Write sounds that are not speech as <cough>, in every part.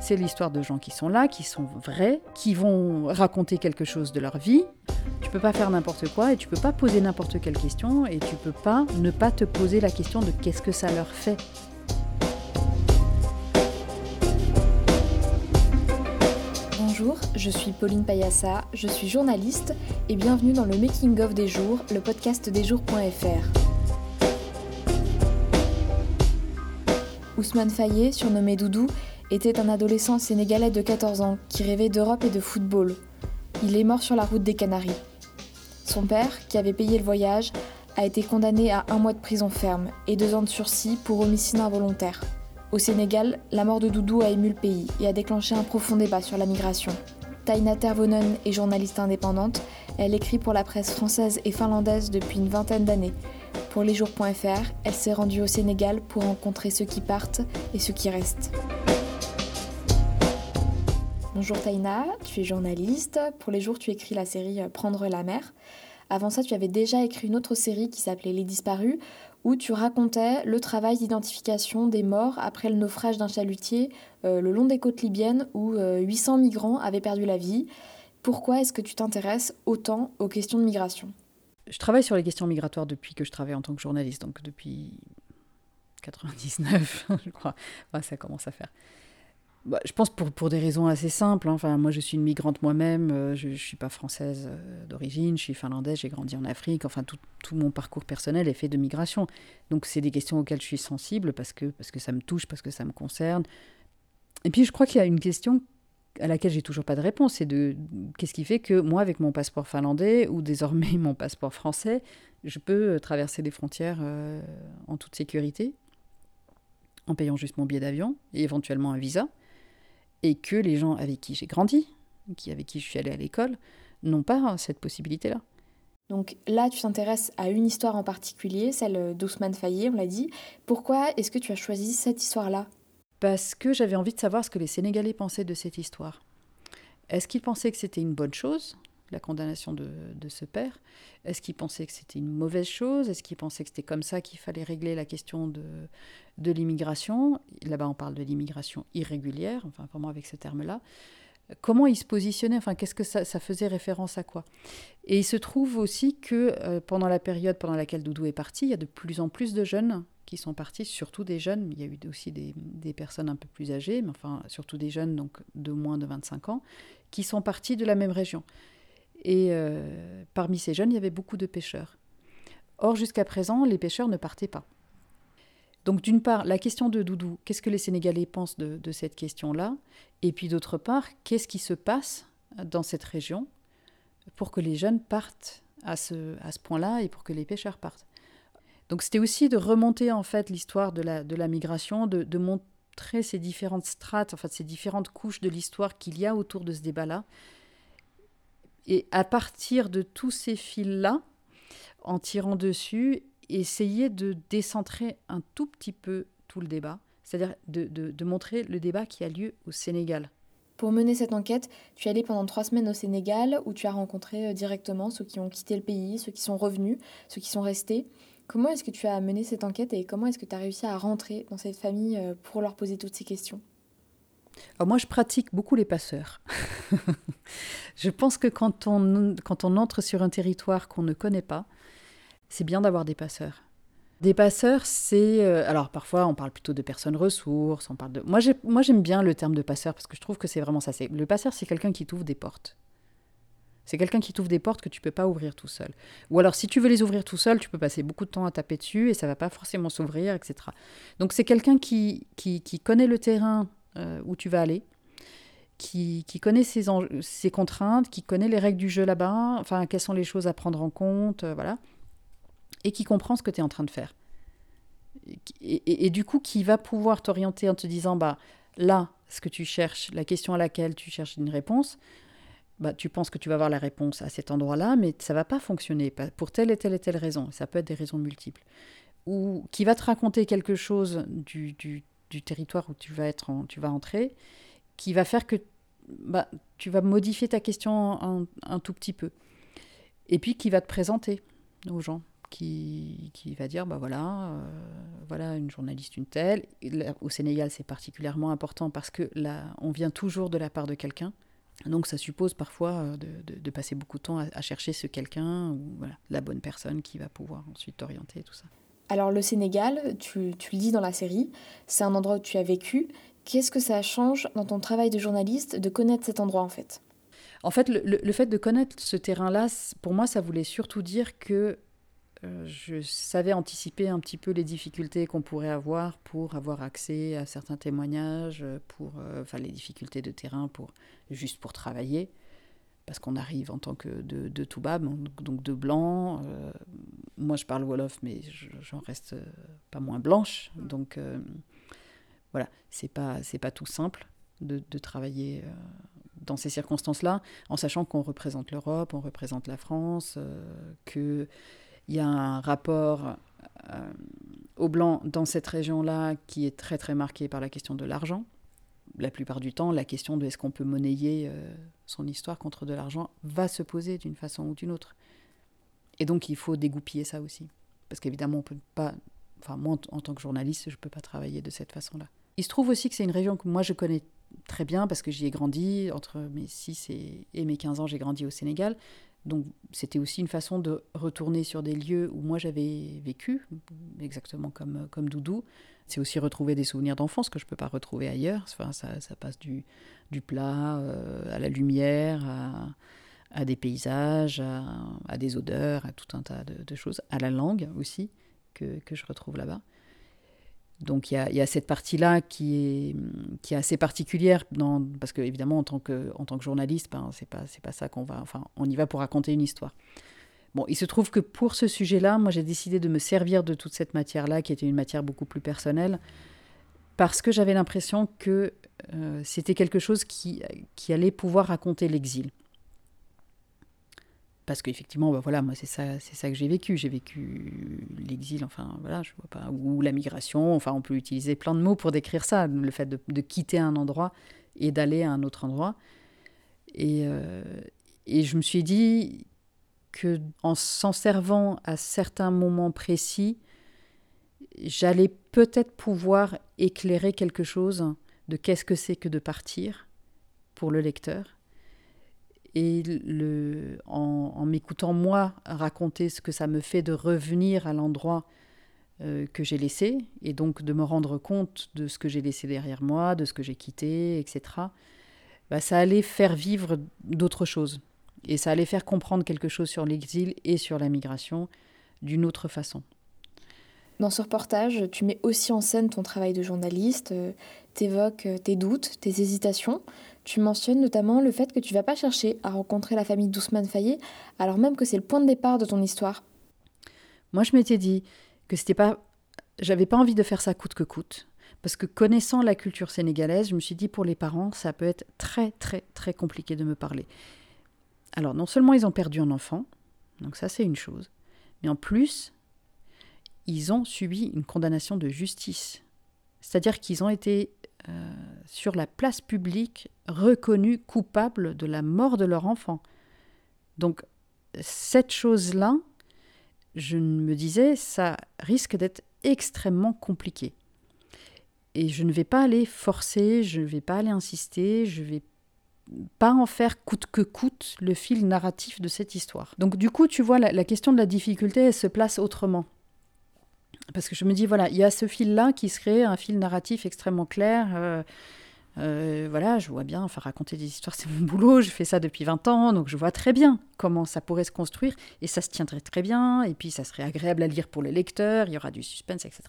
C'est l'histoire de gens qui sont là, qui sont vrais, qui vont raconter quelque chose de leur vie. Tu peux pas faire n'importe quoi et tu peux pas poser n'importe quelle question et tu peux pas ne pas te poser la question de qu'est-ce que ça leur fait. Bonjour, je suis Pauline Payassa, je suis journaliste et bienvenue dans le Making of des jours, le podcast des jours.fr. Ousmane Fayet, surnommé Doudou, était un adolescent sénégalais de 14 ans qui rêvait d'Europe et de football. Il est mort sur la route des Canaries. Son père, qui avait payé le voyage, a été condamné à un mois de prison ferme et deux ans de sursis pour homicide involontaire. Au Sénégal, la mort de Doudou a ému le pays et a déclenché un profond débat sur la migration. Taina Tervonen est journaliste indépendante. Elle écrit pour la presse française et finlandaise depuis une vingtaine d'années. Pour lesjours.fr, elle s'est rendue au Sénégal pour rencontrer ceux qui partent et ceux qui restent. Bonjour Taina, tu es journaliste. Pour les jours, tu écris la série Prendre la mer. Avant ça, tu avais déjà écrit une autre série qui s'appelait Les Disparus, où tu racontais le travail d'identification des morts après le naufrage d'un chalutier euh, le long des côtes libyennes où 800 euh, migrants avaient perdu la vie. Pourquoi est-ce que tu t'intéresses autant aux questions de migration? Je travaille sur les questions migratoires depuis que je travaille en tant que journaliste, donc depuis 99, <laughs> je crois. ça commence à faire. Bah, je pense pour, pour des raisons assez simples. Hein. Enfin, moi, je suis une migrante moi-même. Euh, je ne suis pas française euh, d'origine. Je suis finlandaise. J'ai grandi en Afrique. Enfin, tout, tout, mon parcours personnel est fait de migration. Donc, c'est des questions auxquelles je suis sensible parce que, parce que ça me touche, parce que ça me concerne. Et puis, je crois qu'il y a une question à laquelle j'ai toujours pas de réponse. C'est de qu'est-ce qui fait que moi, avec mon passeport finlandais <laughs> ou désormais mon passeport français, je peux euh, traverser les frontières en toute sécurité en payant juste mon billet d'avion et éventuellement un visa? Et que les gens avec qui j'ai grandi, qui, avec qui je suis allée à l'école, n'ont pas cette possibilité-là. Donc là, tu t'intéresses à une histoire en particulier, celle d'Ousmane Fayet, on l'a dit. Pourquoi est-ce que tu as choisi cette histoire-là? Parce que j'avais envie de savoir ce que les Sénégalais pensaient de cette histoire. Est-ce qu'ils pensaient que c'était une bonne chose? La condamnation de, ce père Est-ce qu'il pensait que c'était une mauvaise chose? Est-ce qu'il pensait que c'était comme ça qu'il fallait régler la question de, l'immigration? Là-bas, on parle de l'immigration irrégulière, enfin vraiment avec ce terme-là. Comment il se positionnait? Enfin, qu'est-ce que ça, faisait référence à quoi? Et il se trouve aussi que euh, pendant la période pendant laquelle Doudou est parti, il y a de plus en plus de jeunes qui sont partis, surtout des jeunes. Il y a eu aussi des, des personnes un peu plus âgées, mais enfin surtout des jeunes donc de moins de 25 ans, qui sont partis de la même région. Et euh, parmi ces jeunes, il y avait beaucoup de pêcheurs. Or, jusqu'à présent, les pêcheurs ne partaient pas. Donc, d'une part, la question de Doudou, qu'est-ce que les Sénégalais pensent de, cette question-là? Et puis, d'autre part, qu'est-ce qui se passe dans cette région pour que les jeunes partent à ce, point-là et pour que les pêcheurs partent? Donc, c'était aussi de remonter, en fait, l'histoire de la, migration, de, de montrer ces différentes strates, en fait, ces différentes couches de l'histoire qu'il y a autour de ce débat-là, et à partir de tous ces fils-là, en tirant dessus, essayer de décentrer un tout petit peu tout le débat, c'est-à-dire de, montrer le débat qui a lieu au Sénégal. Pour mener cette enquête, tu es allé pendant trois semaines au Sénégal où tu as rencontré euh, directement ceux qui ont quitté le pays, ceux qui sont revenus, ceux qui sont restés. Comment est-ce que tu as mené cette enquête et comment est-ce que tu as réussi à rentrer dans cette famille euh, pour leur poser toutes ces questions? Moi, je pratique beaucoup les passeurs. <laughs> je pense que quand on, quand on entre sur un territoire qu'on ne connaît pas, c'est bien d'avoir des passeurs. Des passeurs, c'est... Euh, alors parfois, on parle plutôt de personnes ressources, on parle de... Moi, j'aime bien le terme de passeur parce que je trouve que c'est vraiment ça. Le passeur, c'est quelqu'un qui t'ouvre des portes. C'est quelqu'un qui t'ouvre des portes que tu peux pas ouvrir tout seul. Ou alors, si tu veux les ouvrir tout seul, tu peux passer beaucoup de temps à taper dessus et ça va pas forcément s'ouvrir, etc. Donc, c'est quelqu'un qui, qui connaît le terrain euh, où tu vas aller, qui, connaît ses, ses, contraintes, qui connaît les règles du jeu là-bas, enfin, quelles sont les choses à prendre en compte, euh, voilà, et qui comprend ce que tu es en train de faire. Et, du coup, qui va pouvoir t'orienter en te disant, bah, là, ce que tu cherches, la question à laquelle tu cherches une réponse, bah, tu penses que tu vas avoir la réponse à cet endroit-là, mais ça va pas fonctionner pour telle et telle et telle raison. Ça peut être des raisons multiples. Ou qui va te raconter quelque chose du, du, du territoire où tu vas, être tu vas entrer, qui va faire que bah, tu vas modifier ta question un, tout petit peu. Et puis qui va te présenter aux gens, qui, qui va dire, bah voilà, euh, voilà, une journaliste, une telle. Au Sénégal, c'est particulièrement important parce que là, on vient toujours de la part de quelqu'un. Donc ça suppose parfois euh, de, passer beaucoup de temps à, chercher ce quelqu'un, ou voilà, la bonne personne qui va pouvoir ensuite t'orienter, tout ça. Alors le Sénégal, tu, tu, le dis dans la série, c'est un endroit où tu as vécu. Qu'est-ce que ça change dans ton travail de journaliste de connaître cet endroit en fait? En fait, le, le, fait de connaître ce terrain-là, pour moi, ça voulait surtout dire que euh, je savais anticiper un petit peu les difficultés qu'on pourrait avoir pour avoir accès à certains témoignages, pour, euh, enfin les difficultés de terrain pour juste pour travailler, parce qu'on arrive en tant que de, de Toubab, donc de blanc. Euh, moi, je parle wolof, mais j'en reste pas moins blanche, donc voilà, c'est pas c'est pas tout simple de, de travailler dans ces circonstances-là, en sachant qu'on représente l'Europe, on représente la France, que il y a un rapport euh, au blanc dans cette région-là qui est très très marqué par la question de l'argent. La plupart du temps, la question de est-ce qu'on peut monnayer euh, son histoire contre de l'argent va se poser d'une façon ou d'une autre. Et donc il faut dégoupiller ça aussi. Parce qu'évidemment, on peut pas. Enfin, moi, en, tant que journaliste, je ne peux pas travailler de cette façon-là. Il se trouve aussi que c'est une région que moi je connais très bien parce que j'y ai grandi. Entre mes 6 et, et mes 15 ans, j'ai grandi au Sénégal. Donc c'était aussi une façon de retourner sur des lieux où moi j'avais vécu, exactement comme, comme Doudou. C'est aussi retrouver des souvenirs d'enfance que je ne peux pas retrouver ailleurs. Enfin, ça, ça passe du, du plat euh, à la lumière, à, des paysages, à, à, des odeurs, à tout un tas de, de choses, à la langue aussi que, que je retrouve là-bas. Donc il y a, cette partie-là qui est, qui est assez particulière, parce que évidemment en tant que, en tant que journaliste, ben, c'est pas, pas ça qu'on va... Enfin, on y va pour raconter une histoire. Bon, il se trouve que pour ce sujet-là, moi j'ai décidé de me servir de toute cette matière-là, qui était une matière beaucoup plus personnelle, parce que j'avais l'impression que euh, c'était quelque chose qui, qui allait pouvoir raconter l'exil parce qu'effectivement, bah voilà, moi c'est ça, c'est ça que j'ai vécu. J'ai vécu l'exil, enfin voilà, je vois pas, ou la migration. Enfin, on peut utiliser plein de mots pour décrire ça, le fait de, quitter un endroit et d'aller à un autre endroit. Et, euh, et je me suis dit que en s'en servant à certains moments précis, j'allais peut-être pouvoir éclairer quelque chose de qu'est-ce que c'est que de partir pour le lecteur et le, en, m'écoutant moi raconter ce que ça me fait de revenir à l'endroit euh, que j'ai laissé, et donc de me rendre compte de ce que j'ai laissé derrière moi, de ce que j'ai quitté, etc., bah, ça allait faire vivre d'autres choses. Et ça allait faire comprendre quelque chose sur l'exil et sur la migration d'une autre façon. Dans ce reportage, tu mets aussi en scène ton travail de journaliste, euh, t'évoques euh, tes doutes, tes hésitations. Tu mentionnes notamment le fait que tu vas pas chercher à rencontrer la famille d'Ousmane Fayet, alors même que c'est le point de départ de ton histoire. Moi, je m'étais dit que c'était pas. J'avais pas envie de faire ça coûte que coûte. Parce que connaissant la culture sénégalaise, je me suis dit pour les parents, ça peut être très, très, très compliqué de me parler. Alors, non seulement ils ont perdu un enfant, donc ça, c'est une chose, mais en plus, ils ont subi une condamnation de justice. C'est-à-dire qu'ils ont été euh, sur la place publique reconnus coupables de la mort de leur enfant. Donc cette chose-là, je me disais, ça risque d'être extrêmement compliqué. Et je ne vais pas aller forcer, je ne vais pas aller insister, je vais pas en faire coûte que coûte le fil narratif de cette histoire. Donc du coup, tu vois, la, la question de la difficulté, elle se place autrement. Parce que je me dis, voilà, il y a ce fil-là qui serait un fil narratif extrêmement clair. Euh, euh, voilà, je vois bien, enfin, raconter des histoires, c'est mon boulot, je fais ça depuis 20 ans, donc je vois très bien comment ça pourrait se construire, et ça se tiendrait très bien, et puis ça serait agréable à lire pour les lecteurs, il y aura du suspense, etc.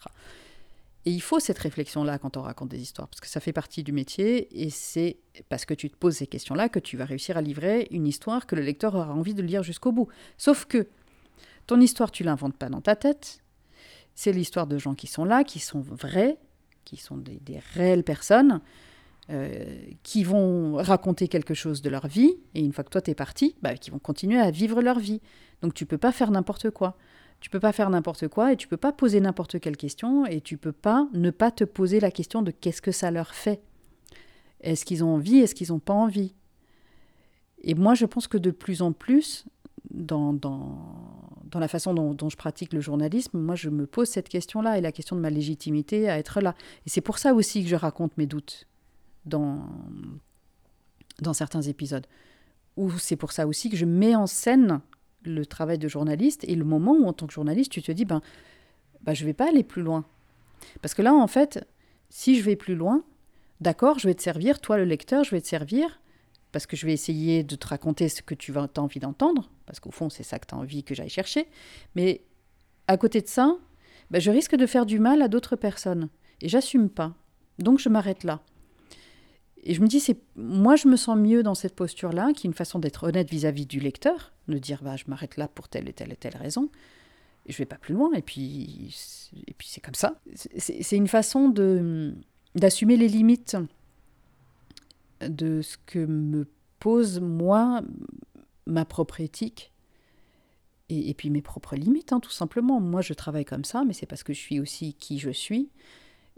Et il faut cette réflexion-là quand on raconte des histoires, parce que ça fait partie du métier, et c'est parce que tu te poses ces questions-là que tu vas réussir à livrer une histoire que le lecteur aura envie de lire jusqu'au bout. Sauf que ton histoire, tu l'inventes pas dans ta tête, c'est l'histoire de gens qui sont là, qui sont vrais, qui sont des, réelles personnes, euh, qui vont raconter quelque chose de leur vie, et une fois que toi t'es parti, bah, qui vont continuer à vivre leur vie. Donc tu peux pas faire n'importe quoi. Tu peux pas faire n'importe quoi et tu peux pas poser n'importe quelle question et tu peux pas ne pas te poser la question de qu'est-ce que ça leur fait. Est-ce qu'ils ont envie, est-ce qu'ils n'ont pas envie? Et moi je pense que de plus en plus, dans, dans, dans la façon dont, je pratique le journalisme, moi je me pose cette question-là et la question de ma légitimité à être là. Et c'est pour ça aussi que je raconte mes doutes dans, dans certains épisodes. Ou c'est pour ça aussi que je mets en scène le travail de journaliste et le moment où en tant que journaliste tu te dis ben, ben je vais pas aller plus loin. Parce que là en fait, si je vais plus loin, d'accord, je vais te servir, toi le lecteur, je vais te servir, parce que je vais essayer de te raconter ce que tu as envie d'entendre, parce qu'au fond, c'est ça que tu as envie que j'aille chercher. Mais à côté de ça, ben, je risque de faire du mal à d'autres personnes. Et j'assume pas. Donc je m'arrête là. Et je me dis, c'est moi, je me sens mieux dans cette posture-là, qui est une façon d'être honnête vis-à-vis du lecteur, de dire, bah, je m'arrête là pour telle et telle et telle raison. Et je vais pas plus loin, et puis, et puis c'est comme ça. C'est une façon de d'assumer les limites de ce que me pose, moi, ma propre éthique. Et, puis mes propres limites, hein, tout simplement. Moi, je travaille comme ça, mais c'est parce que je suis aussi qui je suis.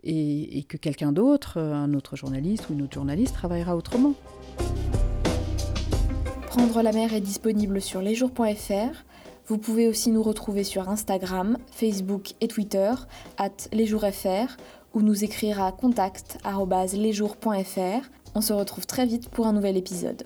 Et, que quelqu'un d'autre, un autre journaliste ou une autre journaliste, travaillera autrement. Prendre la mer est disponible sur lesjours.fr. Vous pouvez aussi nous retrouver sur Instagram, Facebook et Twitter, at lesjoursfr, ou nous écrire à contact.lesjours.fr on se retrouve très vite pour un nouvel épisode.